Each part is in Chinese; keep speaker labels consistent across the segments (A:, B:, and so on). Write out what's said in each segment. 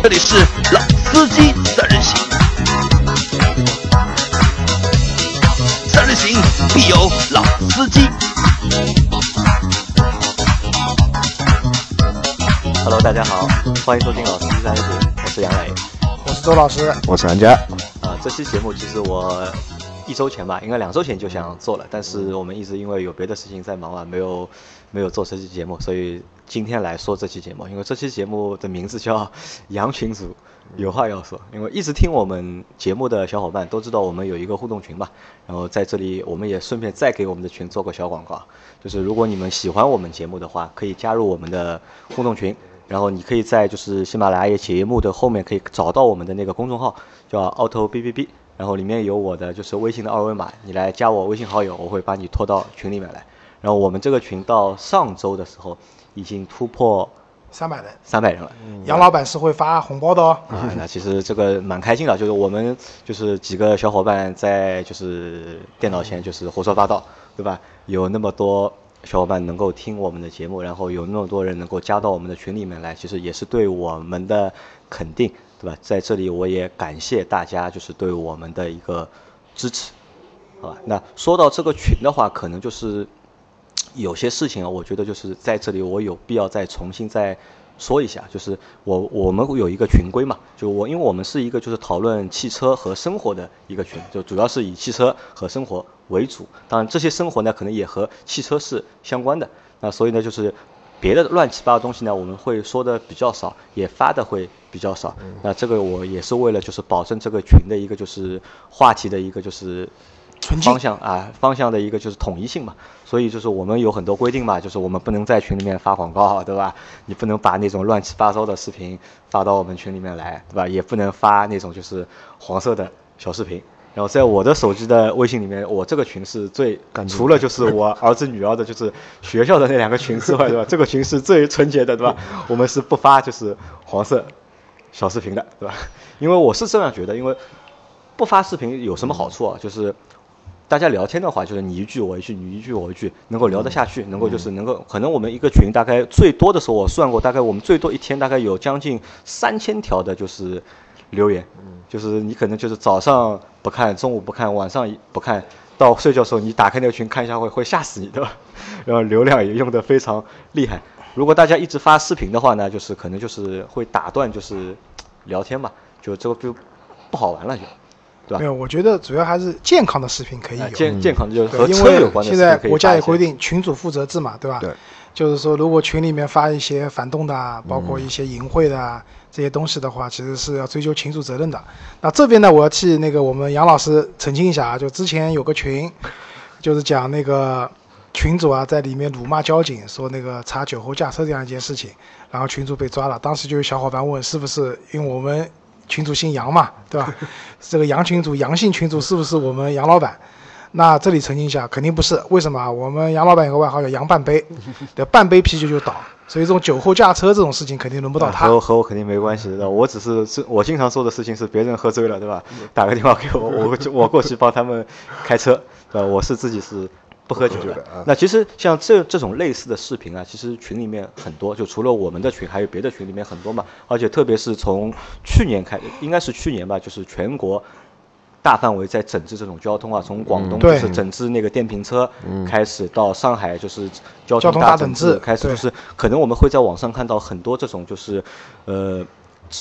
A: 这里是老司机三人行，三人行必有老司机。
B: Hello，大家好，欢迎收听老司机三人行，我是杨磊。
C: 我是周老师，
D: 我是安佳。
B: 啊、这期节目其实我一周前吧，应该两周前。就想做了，但是我们一直因为有别的事情在忙啊，没有没有做这期节目，所以今天来说这期节目。因为这期节目的名字叫《羊群组有话要说》，因为一直听我们节目的小伙伴都知道我们有一个互动群嘛，然后在这里我们也顺便再给我们的群做个小广告，就是如果你们喜欢我们节目的话，可以加入我们的互动群。然后你可以在就是喜马拉雅节目的后面可以找到我们的那个公众号，叫 Auto B B B，然后里面有我的就是微信的二维码，你来加我微信好友，我会把你拖到群里面来。然后我们这个群到上周的时候已经突破
C: 三百人，
B: 三百人了。
C: 杨老板是会发红包的哦。
B: 啊，那其实这个蛮开心的，就是我们就是几个小伙伴在就是电脑前就是胡说八道，对吧？有那么多小伙伴能够听我们的节目，然后有那么多人能够加到我们的群里面来，其实也是对我们的肯定，对吧？在这里我也感谢大家就是对我们的一个支持，好吧？那说到这个群的话，可能就是 有些事情啊，我觉得就是在这里我有必要再重新再说一下，就是我我们有一个群规嘛，就我因为我们是一个就是讨论汽车和生活的一个群，就主要是以汽车和生活为主，当然这些生活呢可能也和汽车是相关的，那所以呢就是别的乱七八糟东西呢我们会说的比较少，也发的会比较少，那这个我也是为了就是保证这个群的一个就是话题的一个就是方向啊，方向的一个就是统一性嘛。所以就是我们有很多规定嘛，就是我们不能在群里面发广告，对吧？你不能把那种乱七八糟的视频发到我们群里面来，对吧？也不能发那种就是黄色的小视频。然后在我的手机的微信里面，我这个群是最除了就是我儿子女儿的，就是学校的那两个群之外，对吧？这个群是最纯洁的，对吧？我们是不发就是黄色小视频的，对吧？因为我是这样觉得，因为不发视频有什么好处啊？就是大家聊天的话，就是你一句我一句，你一句我一句，能够聊得下去，能够就是能够，可能我们一个群大概最多的时候，我算过，大概我们最多一天大概有将近三千条的，就是留言，就是你可能就是早上不看，中午不看，晚上不看，到睡觉的时候你打开那个群看一下会会吓死你，的？然后流量也用的非常厉害。如果大家一直发视频的话呢，就是可能就是会打断就是聊天嘛，就这个就不好玩了就。对吧
C: 没有，我觉得主要还是健康的视频可以
B: 啊
C: 有。
B: 健健康的就是，和
C: 因
B: 车有关的
C: 为现在国家也规定群主负责制嘛，对吧？
D: 对。
C: 就是说，如果群里面发一些反动的啊，包
B: 嗯
C: 括一些淫秽的啊这些东西的话，其实是要追究群主责任的。那这边呢，我要替那个我们杨老师澄清一下啊，就之前有个群，就是讲那个群主啊在里面辱骂交警，说那个查酒后驾车这样一件事情，然后群主被抓了。当时就有小伙伴问，是不是因为我们群主姓杨嘛，对吧？这个杨群主、杨姓群主是不是我们杨老板？那这里澄清一下，肯定不是。为什么啊？我们杨老板有个外号叫“杨半杯”，对，半杯啤酒就倒，所以这种酒后驾车这种事情肯定轮不到他
B: 啊和。我和我肯定没关系的，我只是是我经常做的事情是别人喝醉了，对吧？打个电话给我，我就我过去帮他们开车，对吧？我是自己是不喝酒的。
D: 啊
B: 那其实像这这种类似的视频啊，其实群里面很多，就除了我们的群，还有别的群里面很多嘛。而且特别是从去年开，应该是去年吧，就是全国。大范围在整治这种交通啊，从广东就是整治那个电瓶车开始，到上海就是交
C: 交通
B: 大整
C: 治
B: 开始，就是可能我们会在网上看到很多这种就是，呃。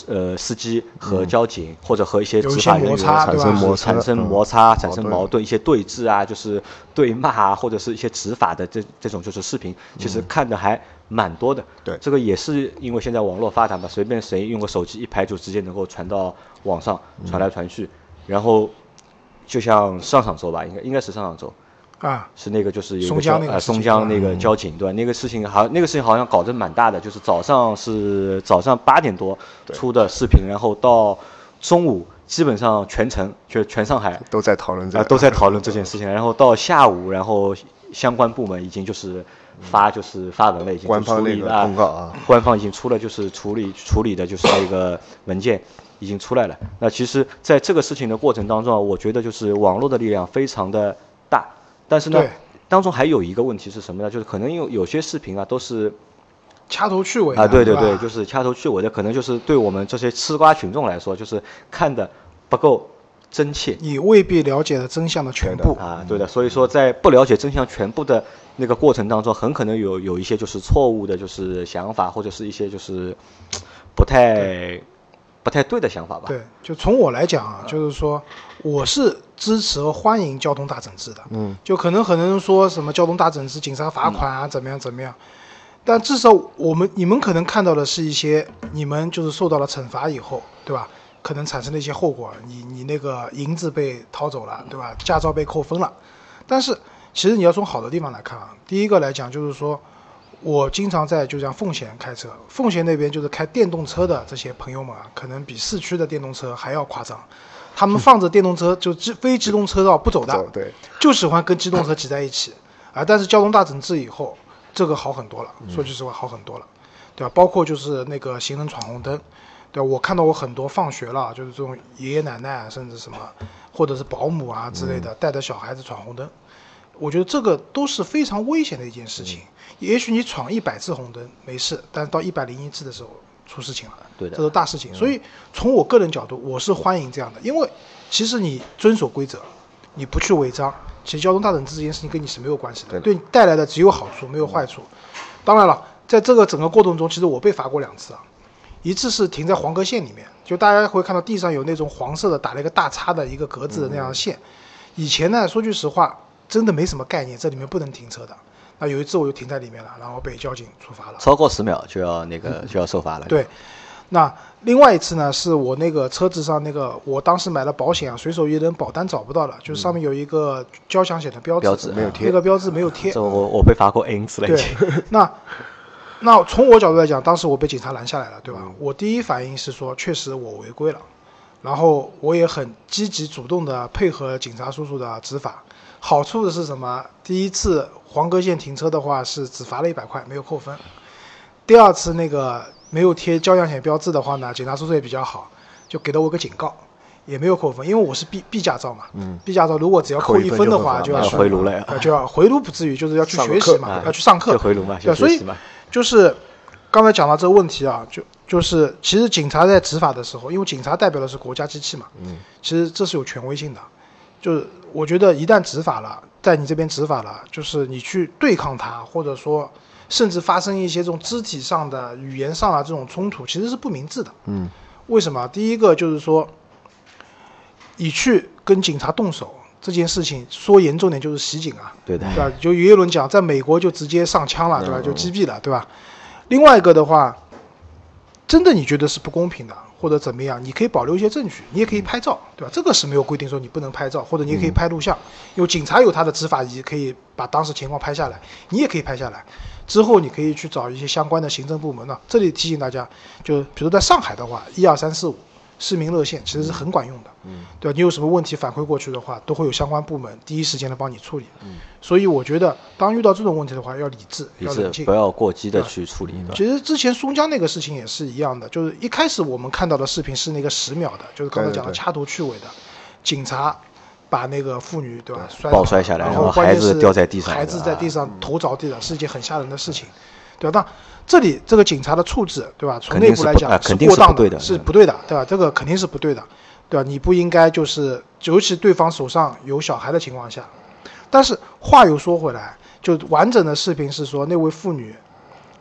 B: 呃，司机和交警、或者和一些执法人员产生
D: 摩擦
B: 产生
D: 嗯。
B: 摩擦、产生
D: 矛盾、
B: 一些对峙啊，就是对骂啊，或者是一些执法的这这种就是视频，其实看的还蛮多的。
D: 对。
B: 这个也是因为现在网络发达嘛，随便谁用个手机一拍就直接能够传到网上，传来传去。然后就像上上周吧，应该应该是上上周，
C: 啊，
B: 是那个就是有
C: 松
B: 个交呃
C: 江那个事情。
B: 松江那个
D: 嗯。
B: 交警对吧？那个事情好像那个事情好像搞得蛮大的，就是早上是早上八点多出的视频，然后到中午基本上全城就全上海
D: 都在讨论这
B: 啊、都在讨论这件事情，然后到下午，然后相关部门已经就是发就是发文了，已经
D: 官方那个告啊，
B: 官方已经出了就是处理处理的就是那个文件已经出来了。那其实在这个事情的过程当中啊，我觉得就是网络的力量非常的大，但是呢，当中还有一个问题是什么呢？就是可能有有些视频啊都是
C: 掐头去尾
B: 啊，对对
C: 吧
B: 对，就是掐头去尾的，可能就是对我们这些吃瓜群众来说，就是看的不够真切。
C: 你未必了解了真相的全部。
B: 啊，对的，所以说在不了解真相全部的那个过程当中，很可能有有一些就是错误的，就是想法或者是一些就是不太不太对的想法吧。
C: 对，就从我来讲啊，就是说我是支持和欢迎交通大整治的。
D: 嗯，
C: 就可能很多人说什么交通大整治，警察罚款啊，怎么样怎么样。但至少我们你们可能看到的是一些你们就是受到了惩罚以后，对吧？可能产生的一些后果，你你那个银子被掏走了，对吧？驾照被扣分了。但是其实你要从好的地方来看啊，第一个来讲就是说，我经常在就像奉贤开车，奉贤那边就是开电动车的这些朋友们啊，可能比市区的电动车还要夸张。他们放着电动车就机非机动车道不走的，
D: 走对，
C: 就喜欢跟机动车挤在一起啊。但是交通大整治以后，这个好很多了，说句实话好很多了，对吧？包括就是那个行人闯红灯，对吧？我看到我很多放学了，就是这种爷爷奶奶啊，甚至什么，或者是保姆啊之类的，带着小孩子闯红灯，我觉得这个都是非常危险的一件事情。也许你闯一百次红灯没事，但是到一百零一次的时候出事情了。
B: 对的
C: 这都大事情。所以从我个人角度，我是欢迎这样的，因为其实你遵守规则，你不去违章，其实交通大整治这件事情跟你是没有关系的，
D: 对
C: 对你带来的只有好处，没有坏处。当然了，在这个整个过程中，其实我被罚过两次啊，一次是停在黄格线里面，就大家会看到地上有那种黄色的打了一个大叉的一个格子的那样的线。以前呢，说句实话，真的没什么概念，这里面不能停车的。那有一次我就停在里面了，然后被交警处罚了。
B: 超过十秒就要那个就要受罚了。
C: 对，那另外一次呢，是我那个车子上那个，我当时买了保险啊，随手一扔，保单找不到了，就是上面有一个交强险的标志，
B: 标志
D: 没有贴
C: 那个标志没有贴
B: 这。我我被罚过 N 次了已
C: 对
B: 经。，
C: 那那从我角度来讲，当时我被警察拦下来了，对吧？我第一反应是说，确实我违规了，然后我也很积极主动的配合警察叔叔的执法。好处的是什么？第一次黄格线停车的话是只罚了一百块，没有扣分。第二次那个没有贴交强险标志的话呢，警察叔叔也比较好，就给了我个警告，也没有扣分，因为我是 B B 驾照嘛。
D: 嗯
C: ，B 驾照如果只要扣
D: 扣一分
C: 的话就要
B: 回炉了
C: 呃就要回炉不至于，就是要去学习嘛
B: 啊，
C: 要去上课
B: 就。回炉嘛，
C: 对，所以。
B: 就
C: 是刚才讲到这个问题啊，就就是其实警察在执法的时候，因为警察代表的是国家机器嘛，
D: 嗯，
C: 其实这是有权威性的。就是我觉得一旦执法了，在你这边执法了，就是你去对抗他，或者说甚至发生一些这种肢体上的、语言上啊这种冲突，其实是不明智的。
D: 嗯，
C: 为什么？第一个就是说，你去跟警察动手这件事情，说严重点就是袭警啊。
B: 对的，
C: 对吧？就有一轮讲，在美国就直接上枪了，对吧？
D: 嗯
C: 就击毙了，对吧？另外一个的话，真的你觉得是不公平的，或者怎么样，你可以保留一些证据，你也可以拍照，对吧？这个是没有规定说你不能拍照，或者你也可以拍录像，有警察有他的执法仪，可以把当时情况拍下来，你也可以拍下来。之后你可以去找一些相关的行政部门呢。这里提醒大家，就比如在上海的话，一二三四五市民热线其实是很管用的，
D: 嗯，
C: 对吧？你有什么问题反馈过去的话，都会有相关部门第一时间来帮你处理。
D: 嗯，
C: 所以我觉得，当遇到这种问题的话，要理智，
B: 理
C: 要冷静
B: 不。要过激的去处理？
C: 其实之前松江那个事情也是一样的，就是一开始我们看到的视频是那个十秒的，就是刚才讲的掐头去尾的，警察把那个妇女对吧摔
B: 抱摔下来
C: 然
B: 然后孩子掉在地上
C: 孩子在地上头着地了，是一件很吓人的事情，对吧？那这里这个警察的处置对吧？从内部来讲
B: 不啊肯定
C: 过当
B: 是不对的
C: 是不对的，对吧？这个肯定是不对的，对吧？你不应该就是，尤其对方手上有小孩的情况下，但是话又说回来，就完整的视频是说那位妇女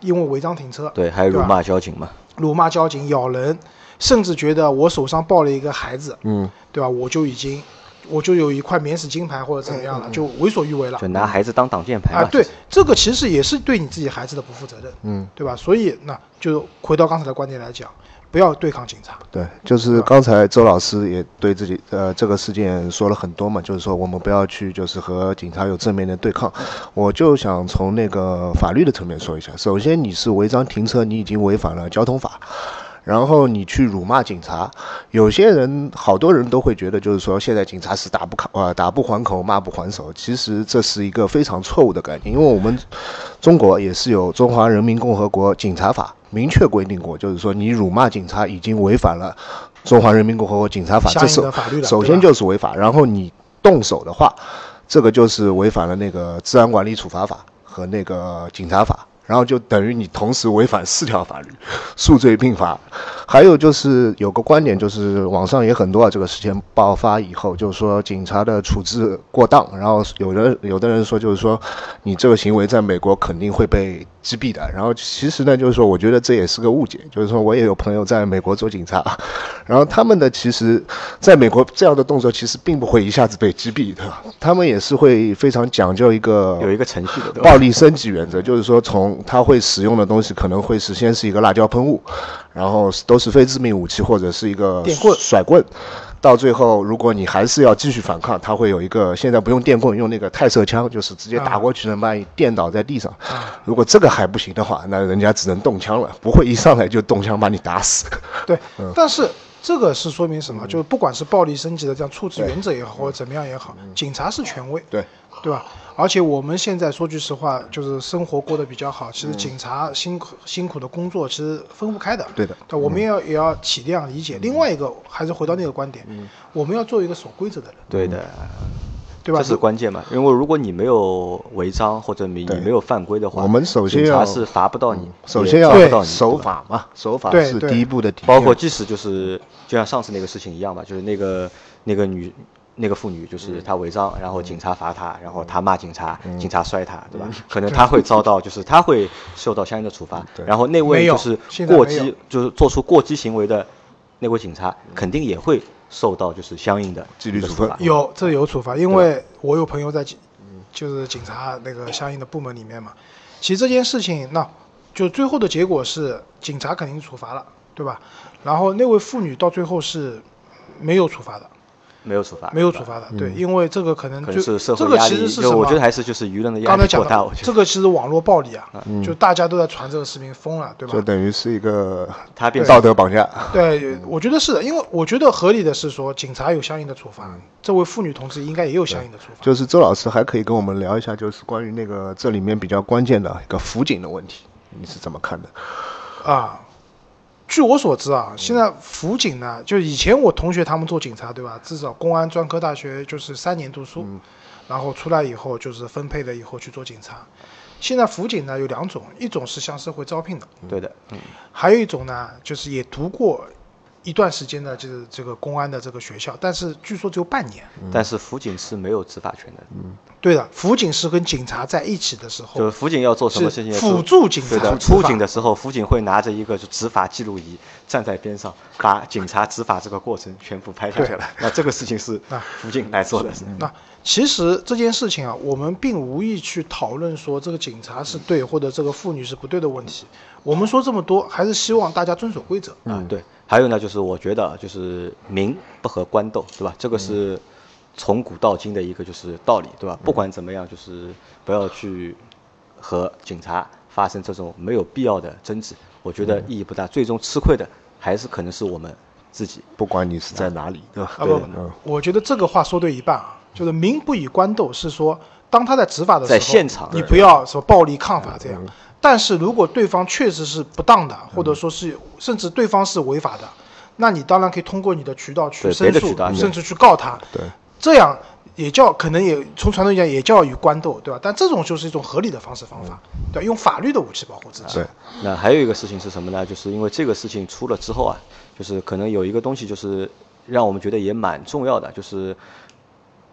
C: 因为违章停车，
B: 对，还有辱骂交警嘛，
C: 辱骂交警、咬人，甚至觉得我手上抱了一个孩子，
D: 嗯，
C: 对吧？我就已经，我就有一块免死金牌或者怎么样了，就为所欲为了
B: 就拿孩子当挡箭牌
C: 啊！对，这个其实也是对你自己孩子的不负责任，
D: 嗯，
C: 对吧？所以那就回到刚才的观点来讲，不要对抗警察。
D: 对，就是刚才周老师也对自己呃这个事件说了很多嘛，就是说我们不要去就是和警察有正面的对抗。我就想从那个法律的层面说一下，首先你是违章停车，你已经违反了交通法。然后你去辱骂警察，有些人好多人都会觉得，就是说现在警察是打不卡呃、打不还口，骂不还手。其实这是一个非常错误的概念，因为我们中国也是有《中华人民共和国警察法》明确规定过，就是说你辱骂警察已经违反了《中华人民共和国警察法》，这是
C: 法律了
D: 首先就是违法。然后你动手的话，这个就是违反了那个治安管理处罚法和那个警察法。然后就等于你同时违反四条法律，数罪并罚。还有就是有个观点，就是网上也很多啊，这个事件爆发以后，就是说警察的处置过当，然后有的有的人说就是说你这个行为在美国肯定会被击毙的。然后其实呢，就是说我觉得这也是个误解，就是说我也有朋友在美国做警察，然后他们的其实在美国这样的动作其实并不会一下子被击毙的，他们也是会非常讲究一个
B: 有一个程序的，
D: 暴力升级原则，就是说从他会使用的东西可能会是先是一个辣椒喷雾，然后都是非致命武器或者是一个
C: 电棍
D: 甩棍。到最后，如果你还是要继续反抗，他会有一个现在不用电棍，用那个泰射枪，就是直接打过去能把你电倒在地上。如果这个还不行的话，那人家只能动枪了，不会一上来就动枪把你打死。
C: 对，但是这个是说明什么？就是不管是暴力升级的这样处置原则也好，或者怎么样也好，警察是权威，
D: 对，
C: 对吧？而且我们现在说句实话，就是生活过得比较好，其实警察辛苦辛苦的工作其实分不开的。
D: 对的，
C: 对，我们也要也要体谅理解。另外一个还是回到那个观点，我们要做一个守规则的人，
B: 对的，
C: 对吧？
B: 这是关键嘛。因为如果你没有违章或者你你没有犯规的话，
D: 我们首先要
B: 警察是罚不到你，
D: 首先要
B: 到你
D: 守法嘛，守法是第一步的。
B: 包括即使就是就像上次那个事情一样吧，就是那个那个女那个妇女，就是她违章，然后警察罚她，然后她骂警察，警察摔她，对吧？可能她会遭到就是她会受到相应的处罚，然后那位就是过激就是做出过激行为的那位警察，肯定也会受到就是相应的
D: 纪律处
B: 罚
C: 有这有处罚，因为我有朋友在警，就是警察那个相应的部门里面嘛。其实这件事情，那就最后的结果是警察肯定处罚了，对吧？然后那位妇女到最后是没有处罚的，
B: 没有处罚，
C: 没有处罚的，对，因为这个可能就
B: 是社
C: 这个
B: 会压力，
C: 其实是什么？
B: 就我觉得还是就是舆论的压
C: 刚才讲
B: 力过大，
C: 这个其实网络暴力啊，就大家都在传这个视频疯了，对吧
D: 就？等于是一个
B: 他变
D: 道德绑架。
C: 对，我觉得是的，因为我觉得合理的是说，警察有相应的处罚，这位妇女同志应该也有相应的处罚。
D: 就是周老师还可以跟我们聊一下，就是关于那个这里面比较关键的一个辅警的问题，你是怎么看的？
C: 啊，据我所知啊，现在辅警呢，就以前我同学他们做警察，对吧？至少公安专科大学就是三年读书，然后出来以后就是分配了以后去做警察。现在辅警呢有两种，一种是向社会招聘的，
B: 对的，嗯，
C: 还有一种呢就是也读过一段时间的就是这个公安的这个学校，但是据说只有半年。
B: 但是辅警是没有执法权的，
C: 对的，辅警是跟警察在一起的时
B: 就是
C: 候，
B: 辅警要做什么事情
C: 辅助警察。
B: 出警的时候，辅警会拿着一个执法记录仪站在边上，把警察执法这个过程全部拍下来。那这个事情是
C: 啊
B: 辅警来做的。
C: 那其实这件事情啊，我们并无意去讨论说这个警察是对或者这个妇女是不对的问题。我们说这么多，还是希望大家遵守规则。
B: 嗯，对。还有呢，就是我觉得就是民不和官斗，对吧？这个是从古到今的一个就是道理，对吧？不管怎么样，就是不要去和警察发生这种没有必要的争执，我觉得意义不大。最终吃亏的还是可能是我们自己。
D: 不管你是在哪里，对吧？
C: 啊不不，我觉得这个话说对一半啊，就是民不以官斗，是说当他在执法的时候，
B: 在现场
C: 你不要说暴力抗法这样。但是如果对方确实是不当的，或者说是甚至对方是违法的，那你当然可以通过你的渠道去申诉甚至去告他。
D: 对，
C: 这样也叫可能也从传统讲也叫与官斗，对吧？但这种就是一种合理的方式方法，对，用法律的武器保护自己。
D: 对，
B: 那还有一个事情是什么呢？就是因为这个事情出了之后啊，就是可能有一个东西，就是让我们觉得也蛮重要的，就是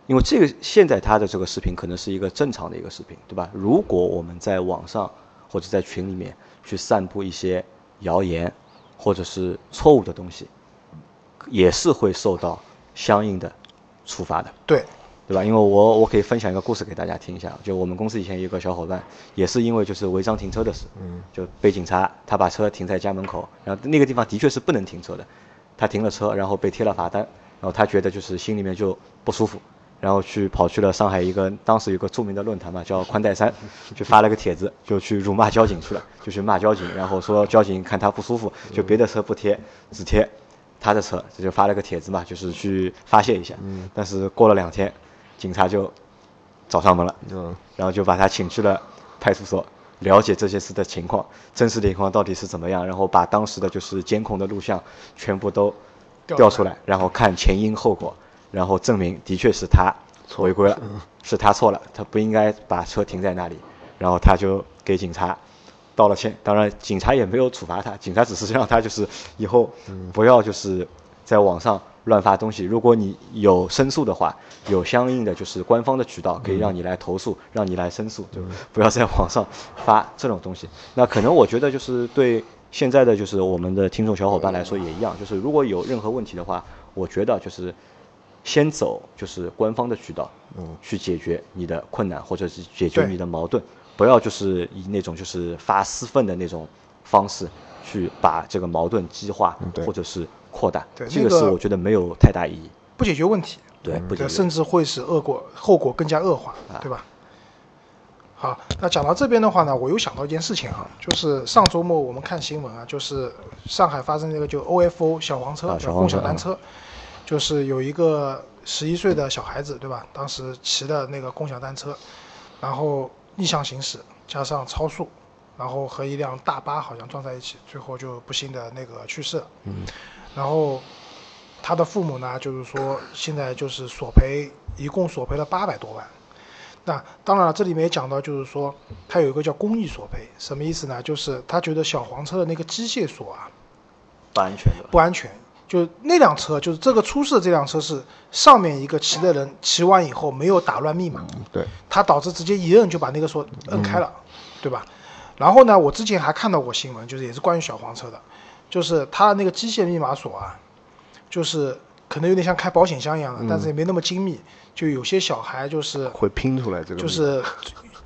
B: 因为这个现在他的这个视频可能是一个正常的一个视频，对吧？如果我们在网上或者在群里面去散布一些谣言或者是错误的东西，也是会受到相应的处罚的。
C: 对，
B: 对吧？因为我我可以分享一个故事给大家听一下，就我们公司以前有个小伙伴，也是因为就是违章停车的事，嗯，就被警察他把车停在家门口，然后那个地方的确是不能停车的，他停了车，然后被贴了罚单，然后他觉得就是心里面就不舒服，然后去跑去了上海一个当时有个著名的论坛嘛，叫宽带山，就发了个帖子，就去辱骂交警去了，就去骂交警，然后说交警看他不舒服，就别的车不贴，只贴他的车，这就发了个帖子嘛，就是去发泄一下。但是过了两天，警察就找上门了，
D: 嗯，
B: 然后就把他请去了派出所，了解这些事的情况，真实的情况到底是怎么样，然后把当时的就是监控的录像全部都调出来，然后看前因后果，然后证明的确是他违规了，是他错了，他不应该把车停在那里，然后他就给警察道了歉。当然，警察也没有处罚他，警察只是让他就是以后不要就是在网上乱发东西。如果你有申诉的话，有相应的就是官方的渠道可以让你来投诉，让你来申诉，就不要在网上发这种东西。那可能我觉得就是对现在的就是我们的听众小伙伴来说也一样，就是如果有任何问题的话，我觉得就是先走就是官方的渠道，
D: 嗯，
B: 去解决你的困难或者是解决你的矛盾，不要就是以那种就是发私愤的那种方式去把这个矛盾激化或者是扩大，
C: 对
B: 这个是我觉得没有太大意义。
C: 不解决问题，
B: 对，不解
C: 对，
B: 决。
C: 甚至会使恶果后果更加恶化，
B: 啊。
C: 对吧？好，那讲到这边的话呢，我又想到一件事情啊，就是上周末我们看新闻啊，就是上海发生那个就 OFO 小黄车，
B: 小
C: 共享单车，就是有一个十一岁的小孩子，对吧？当时骑的那个共享单车，然后逆向行驶，加上超速，然后和一辆大巴好像撞在一起，最后就不幸的那个去世了。
D: 嗯，
C: 然后他的父母呢，就是说现在就是索赔，一共索赔了八百多万。那当然了，这里面也讲到，就是说他有一个叫公益索赔，什么意思呢？就是他觉得小黄车的那个机械锁啊
B: 不安全的。
C: 不安全，就那辆车，就是这个出事的这辆车是上面一个骑的人骑完以后没有打乱密码，
D: 对，
C: 他导致直接一摁就把那个锁摁开了，对吧？然后呢，我之前还看到过新闻，就是也是关于小黄车的，就是它的那个机械密码锁啊，就是可能有点像开保险箱一样的，但是也没那么精密，就有些小孩就是
D: 会拼出来这个，
C: 就是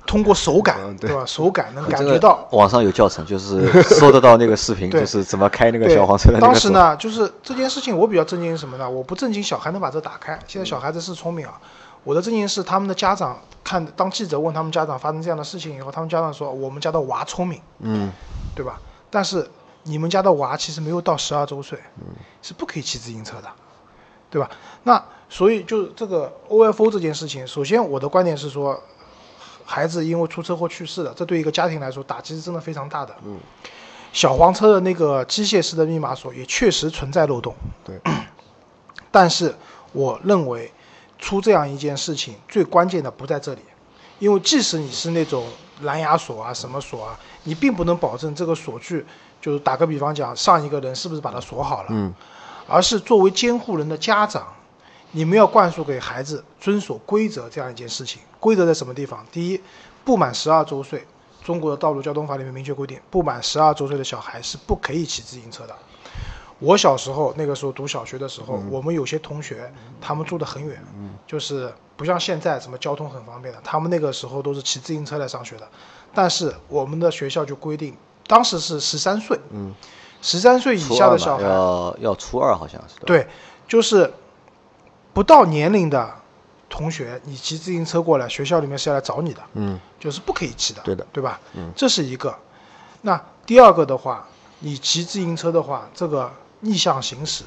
C: 通过手感，
D: 嗯对
C: 对吧？手感能感觉到。
B: 网上有教程，就是 搜得到那个视频，就是怎么开那个
C: 对，
B: 小黄车的。
C: 当时呢，就是这件事情，我比较震惊什么呢？我不震惊小孩能把这打开，现在小孩子是聪明啊。我的震惊是他们的家长看，当记者问他们家长发生这样的事情以后，他们家长说我们家的娃聪明，
D: 嗯，
C: 对吧？但是你们家的娃其实没有到十二周岁，是不可以骑自行车的，对吧？那所以就这个 OFO 这件事情，首先我的观点是说，孩子因为出车祸去世了，这对一个家庭来说打击是真的非常大的。
D: 嗯，
C: 小黄车的那个机械式的密码锁也确实存在漏洞，
D: 对，
C: 但是我认为出这样一件事情，最关键的不在这里，因为即使你是那种蓝牙锁啊、什么锁啊，你并不能保证这个锁具，就是打个比方讲，上一个人是不是把它锁好了，
D: 嗯，
C: 而是作为监护人的家长，你们要灌输给孩子遵守规则这样一件事情。规则在什么地方？第一，不满十二周岁，中国的道路交通法里面明确规定，不满十二周岁的小孩是不可以骑自行车的。我小时候那个时候读小学的时候，我们有些同学他们住得很远，就是不像现在什么交通很方便的，他们那个时候都是骑自行车来上学的。但是我们的学校就规定，当时是十三岁，
D: 嗯，
C: 十三岁以下的小孩，
B: 要要初二好像是。
C: 对，就是不到年龄的同学，你骑自行车过来，学校里面是要来找你的，
D: 嗯，
C: 就是不可以骑的，
D: 对的
C: 对吧？
D: 嗯，
C: 这是一个。那第二个的话，你骑自行车的话，这个逆向行驶，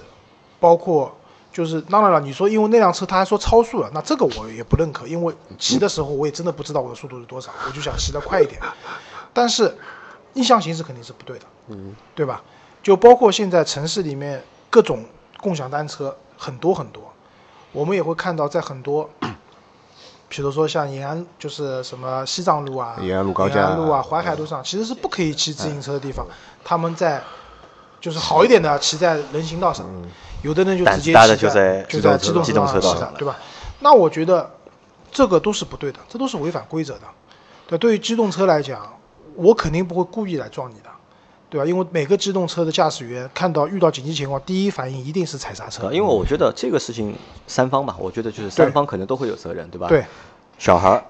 C: 包括就是当然了，你说因为那辆车他还说超速了，那这个我也不认可，因为骑的时候我也真的不知道我的速度是多少，我就想骑得快一点。但是逆向行驶肯定是不对的，
D: 嗯，
C: 对吧？就包括现在城市里面各种共享单车很多很多，我们也会看到在很多，比如说像延安，就是什么西藏路啊、
D: 延安路高架
C: 延安路啊、淮海路上，其实是不可以骑自行车的地方，他们在就是好一点的骑在人行道上，有的人就直接骑
B: 就在
C: 就在机动
B: 机动车道
C: 上对吧？那我觉得这个都是不对的，这都是违反规则的。对，对于机动车来讲，我肯定不会故意来撞你的，对吧？因为每个机动车的驾驶员看到遇到紧急情况，第一反应一定是踩刹车
B: 呃，。因为我觉得这个事情三方吧，我觉得就是三方可能都会有责任，对吧？
C: 对，
B: 小孩儿，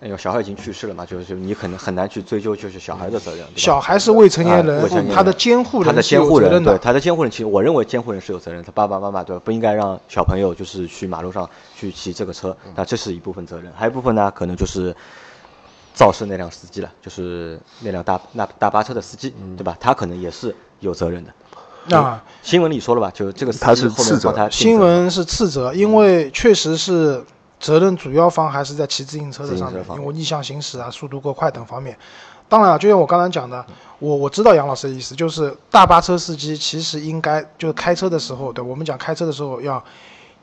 B: 哎呦，小孩已经去世了嘛，就是你可能很难去追究就是小孩的责任，
C: 小孩是未成年人，他的监护
B: 他的
C: 人
B: 监护人，对。他的监护人，其实我认为监护人是有责任，他爸爸妈妈对吧，不应该让小朋友就是去马路上去骑这个车，那这是一部分责任，还有一部分呢，可能就是肇事那辆司机了，就是那辆大那大巴车的司机，对吧？他可能也是有责任的。
C: 那
B: 新闻里说了吧，就这个司
D: 他是
B: 机后面
D: 次责
C: 新闻是次责，因为确实是责任主要方还是在骑自行车的上面因为逆向行驶啊、速度过快等方面。当然了，就像我刚才讲的，我我知道杨老师的意思，就是大巴车司机其实应该就是开车的时候，对我们讲开车的时候要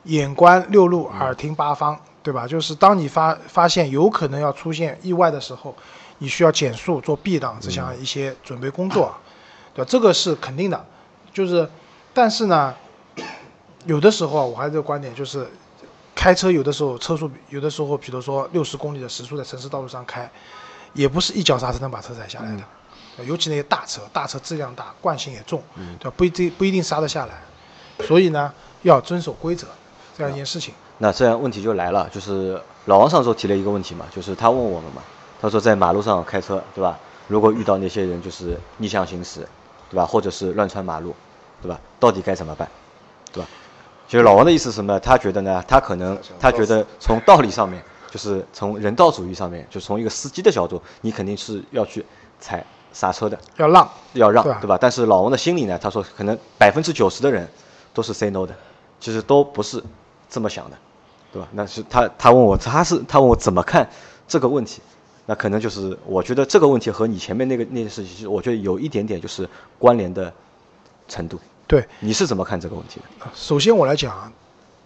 C: 眼观六路，耳听八方，对吧？就是当你发发现有可能要出现意外的时候，你需要减速做避让这项一些准备工作，对吧？这个是肯定的，就是，但是呢，有的时候啊我还是这个观点，就是开车有的时候车速，有的时候比如说六十公里的时速在城市道路上开，也不是一脚刹车能把车踩下来的，对尤其那些大车，大车质量大，惯性也重，对吧？不一定不一定刹得下来，所以呢，要遵守规则这样一件事情。
B: 那这样问题就来了，就是老王上周提了一个问题嘛，就是他问我们嘛，他说在马路上开车，对吧？如果遇到那些人就是逆向行驶，对吧？或者是乱穿马路，对吧？到底该怎么办，对吧？其实老王的意思是什么呢？他觉得呢，他可能他觉得从道理上面，就是从人道主义上面，就从一个司机的角度，你肯定是要去踩刹车的，
C: 要让，
B: 要让，
C: 对吧
B: 对吧？但是老王的心里呢，他说可能百分之九十的人都是 say no 的，其实都不是这么想的，对吧？那是他他问我，他是他问我怎么看这个问题，那可能就是我觉得这个问题和你前面那个那件事情，其实我觉得有一点点就是关联的程度。
C: 对，
B: 你是怎么看这个问题的？
C: 首先我来讲啊，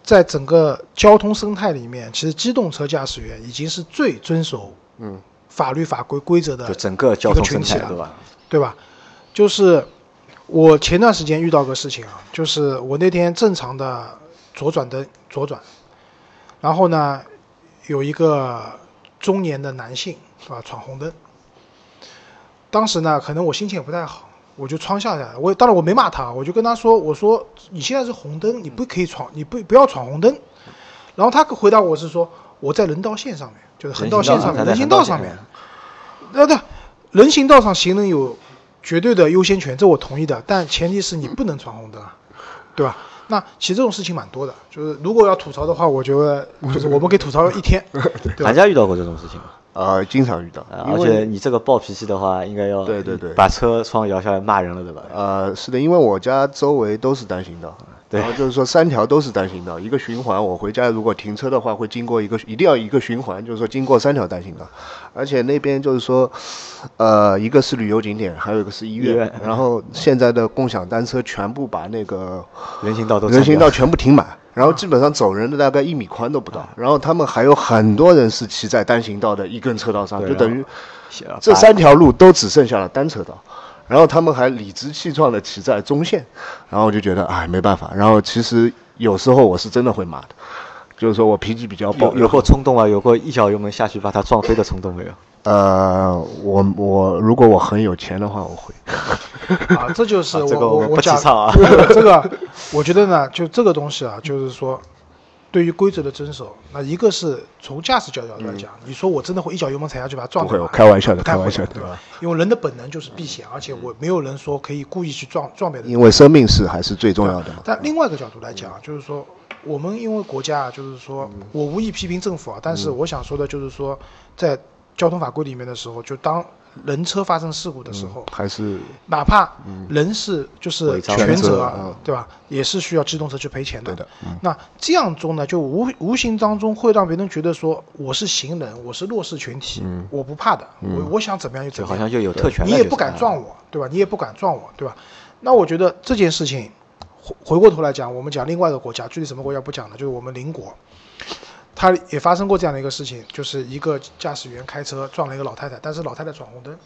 C: 在整个交通生态里面，其实机动车驾驶员已经是最遵守
D: 嗯
C: 法律法规规则的
B: 就整个交通生态，
C: 群体了
B: 对吧？
C: 对吧？就是我前段时间遇到个事情啊，就是我那天正常的左转灯左转，然后呢，有一个中年的男性是吧闯红灯，当时呢，可能我心情也不太好，我就窗下来，我当然我没骂他，我就跟他说，我说你现在是红灯，你不可以闯，你不不要闯红灯。然后他回答我是说我在人道线上面，就是横道线上面，人行道上面。那对，人行道上行人有绝对的优先权，这我同意的，但前提是你不能闯红灯啊，对吧？那其实这种事情蛮多的，就是如果要吐槽的话，我觉得就是 我们可以吐槽一天，对吧
B: 韩？家遇到过这种事情吗？
D: 呃，经常遇到，
B: 啊而且你这个暴脾气的话，应该要
D: 对对对
B: 把车窗摇下来骂人了，对吧？
D: 呃，是的，因为我家周围都是单行道，
B: 对
D: 然后就是说三条都是单行道，一个循环，我回家如果停车的话，会经过一个一定要一个循环，就是说经过三条单行道，而且那边就是说，呃，一个是旅游景点，还有一个是医院，
B: 医院
D: 然后现在的共享单车全部把那个
B: 人行道都
D: 人行道全部停满，然后基本上走人的大概一米宽都不到，然后他们还有很多人是骑在单行道的一根车道上，就等于这三条路都只剩下了单车道，然后他们还理直气壮的骑在中线，然后我就觉得哎没办法，然后其实有时候我是真的会骂的，就是说我脾气比较暴，
B: 有有过冲动啊，有过一脚油门下去把它撞飞的冲动没有？
D: 呃，我我如果我很有钱的话，我会。
C: 啊，这就是我
B: 啊这个我不提
C: 我讲
B: 倡啊
C: 这个，我觉得呢，就这个东西啊，就是说，对于规则的遵守，那一个是从驾驶角度来讲，你说我真的会一脚油门踩下去把它撞
D: 不会？我开玩笑的开玩笑的
C: 对吧？因为人的本能就是避险，而且我没有人说可以故意去撞撞别人。
D: 因为生命是还是最重要的嘛。
C: 但另外一个角度来讲，就是说，我们因为国家啊，就是说我无意批评政府啊，但是我想说的就是说，在交通法规里面的时候，就当人车发生事故的时候，
D: 还是
C: 哪怕人是就是全
D: 全责
C: 对吧？也是需要机动车去赔钱的。
D: 对的嗯
C: 那这样中呢，就无无形当中会让别人觉得说，我是行人，我是弱势群体，我不怕的，我我想怎么样就怎么样。
B: 就好像就有特权
C: 你也不敢撞我，对吧？你也不敢撞我，对吧？那我觉得这件事情回回过头来讲，我们讲另外一个国家，具体什么国家不讲了，就是我们邻国，他也发生过这样的一个事情，就是一个驾驶员开车撞了一个老太太，但是老太太闯红灯，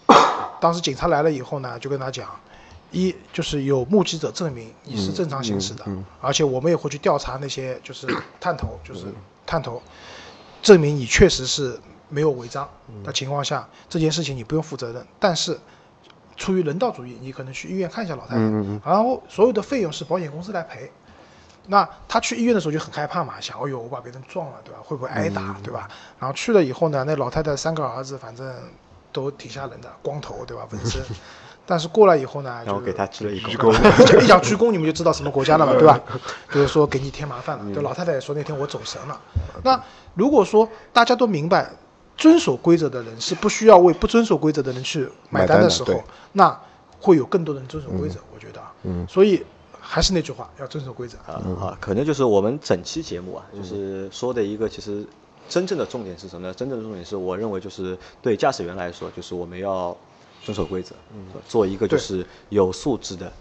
C: 当时警察来了以后呢，就跟他讲。一就是有目击者证明你是正常行驶的，而且我们也会去调查那些就是探头，就是探头，证明你确实是没有违章的情况下，这件事情你不用负责任。但是出于人道主义，你可能去医院看一下老太太，然后所有的费用是保险公司来赔。那他去医院的时候就很害怕嘛，想，哎呦，我把别人撞了，对吧？会不会挨打，对吧？然后去了以后呢，那老太太三个儿子，反正都挺吓人的，光头，对吧？纹身。但是过来以后呢，就
B: 然后给他鞠了一
C: 鞠
B: 躬，
C: 一讲一讲鞠躬，你们就知道什么国家了嘛，对吧？就是说给你添麻烦了。对，老太太也说那天我走神了。那如果说大家都明白，遵守规则的人是不需要为不遵守规则的人去买单的时候那会有更多人遵守规则。我觉得，嗯，所以还是那句话，要遵守规则。
B: 啊啊，可能就是我们整期节目啊，就是说的一个其实真正的重点是什么呢？真正的重点是我认为就是对驾驶员来说，就是我们要遵守规则，做一个就是有素质的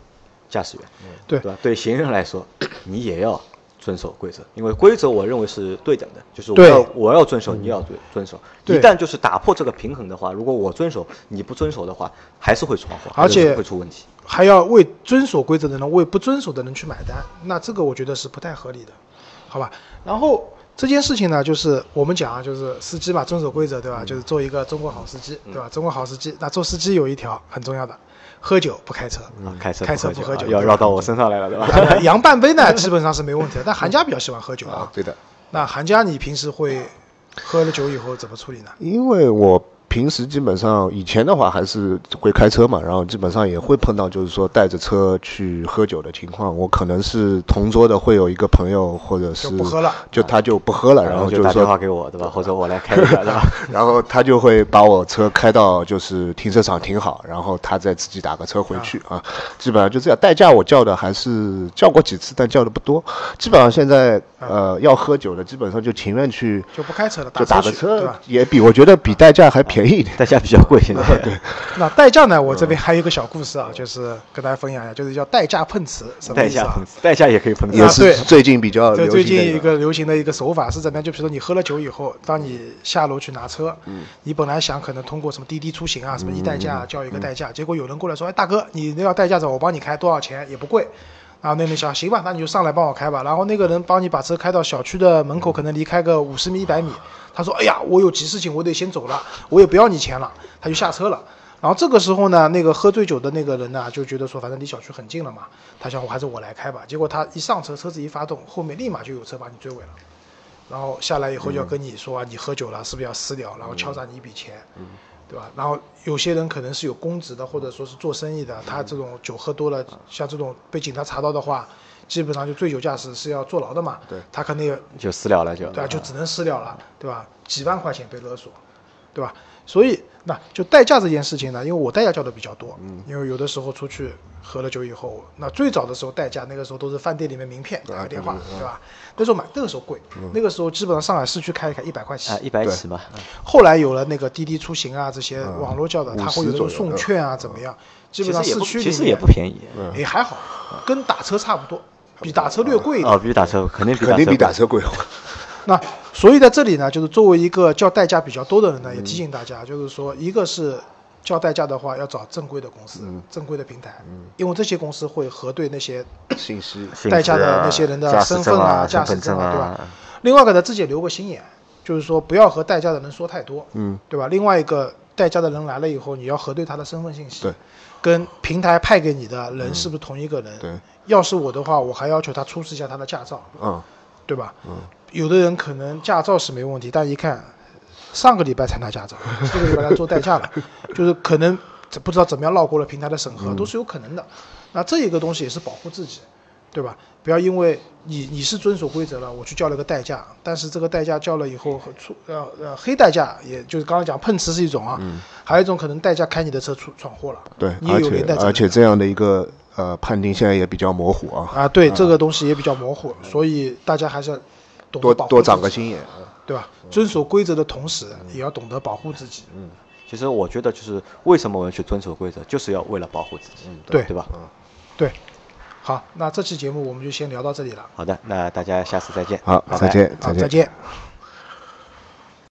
B: 驾驶员，
C: 对
B: 对吧？对行人来说，你也要遵遵守规则，因为规则我认为是对等的，就是我要我要遵守，你也要遵遵守。一旦就是打破这个平衡的话，如果我遵守，你不遵守的话，还是会闯祸，
C: 而且
B: 会出问题。
C: 还要为遵守规则的人为不遵守的人去买单，那这个我觉得是不太合理的，好吧？然后这件事情呢，就是我们讲啊，就是司机嘛，遵守规则，对吧？就是做一个中国好司机，对吧？中国好司机，那做司机有一条很重要的，喝酒不开车。
B: 啊，开车
C: 开车不喝酒
B: 要绕到我身上来了，对吧？
C: 杨半杯呢，基本上是没问题的，但韩家比较喜欢喝酒啊。
D: 对的，
C: 那韩家，你平时会喝了酒以后怎么处理呢？
D: 因为我平时基本上以前的话还是会开车嘛，然后基本上也会碰到就是说带着车去喝酒的情况。我可能是同桌的会有一个朋友或者是
C: 就不喝了
D: 就他就不喝了，然
B: 然后就打电话给我，对吧？或者我来开一下，对吧？
D: 然后他就会把我车开到就是停车场停好，然后他再自己打个车回去啊。基本上就这样。代驾我叫的还是叫过几次，但叫的不多。基本上现在呃要喝酒的，基本上就情愿去
C: 就不开车了，
D: 就打个
C: 车
D: 也比我觉得比代驾还便宜一点。
B: 代驾比较贵，现在。对，
C: 那代驾呢？我这边还有一个小故事啊，就是跟大家分享一下，就是叫代驾碰瓷，什么意思啊
B: 代驾碰？瓷，代驾也可以碰瓷
D: 也
C: 啊对
D: 是最近比较
C: 对，
D: 流
C: 最近一
D: 行的个
C: 个流行的一个手法是怎么样？就比如说你喝了酒以后，当你下楼去拿车，
D: 嗯
C: 你本来想可能通过什么滴滴出行啊，什么一代
D: 嗯
C: 驾叫一个代驾，结果有人过来说，哎，大哥，你那要代驾走，我帮你开，多少钱也不贵。然后那人想，行吧，那你就上来帮我开吧。然后那个人帮你把车开到小区的门口，可能离开个五十米、一百米。他说，哎呀，我有急事情，我得先走了，我也不要你钱了，他就下车了。然后这个时候呢，那个喝醉酒的那个人呢，就觉得说，反正离小区很近了嘛，他想我还是我来开吧。结果他一上车，车子一发动，后面立马就有车把你追尾了。然后下来以后就要跟你说、啊，你喝酒了，是不是要私了？然后敲诈你一笔钱，对吧？然后有些人可能是有公职的，或者说是做生意的，他这种酒喝多了，像这种被警察查到的话，基本上就醉酒驾驶是要坐牢的嘛。
D: 对，
C: 他可能也
B: 就私了了就。
C: 对啊，就只能私了了，对吧？几万块钱被勒索，对吧？所以那就代驾这件事情呢，因为我代驾叫的比较多，因为有的时候出去喝了酒以后，那最早的时候代驾，那个时候都是饭店里面名片打个电话，对吧？那时候买那个时候贵，那个时候基本上上海市区开一开一百块起
B: 啊，，一百起嘛。嗯
C: 后来有了那个滴滴出行啊这些网络叫的，它会有那种送券啊怎么样？基本上市区里
B: 其实也不便宜。
C: 也还好，跟打车差不多，比打车略贵一点。
B: 哦，比打车肯定比
D: 肯定比打车贵。
C: 那所以在这里呢，就是作为一个叫代驾比较多的人呢，也提醒大家，就是说，一个是叫代驾的话，要找正规的公司、正规的平台，因为这些公司会核对那些
D: 信息
C: 代驾的那些人的身份
B: 啊、
C: 驾驶
B: 证
C: 证啊，对
B: 啊
C: 吧？另外一个呢，自己也留个心眼，就是说不要和代驾的人说太多，
D: 嗯，
C: 对吧？另外一个代驾的人来了以后，你要核对他的身份信息，
D: 对，
C: 跟平台派给你的人是不是同一个人？
D: 对，
C: 要是我的话，我还要求他出示一下他的驾照，
D: 嗯，
C: 对吧？有的人可能驾照是没问题，但一看上个礼拜才拿驾照，这个礼拜来做代驾了，就是可能不知道怎么样绕过了平台的审核，都是有可能的。那这一个东西也是保护自己，对吧？不要因为你你是遵守规则了，我去叫了个代驾，但是这个代驾叫了以后和出呃呃黑代驾，也就是刚刚讲碰瓷是一种啊，还有一种可能代驾开你的车出闯祸了，
D: 对，
C: 你也有连带
D: 而且这样的一个呃判定现在也比较模糊啊，
C: 啊，对这个东西也比较模糊，所以大家还是要懂得保护
D: 多多长个心眼。
C: 对吧？遵守规则的同时，也要懂得保护自己。
B: 嗯其实我觉得就是为什么我们去遵守规则，就是要为了保护自己，
C: 对
B: 对吧？
C: 对，好，那这期节目我们就先聊到这里了。
B: 好的，那大家下次再见。
D: 好，
B: 拜拜
D: 再见，
C: 好，
D: 见
C: 再。见。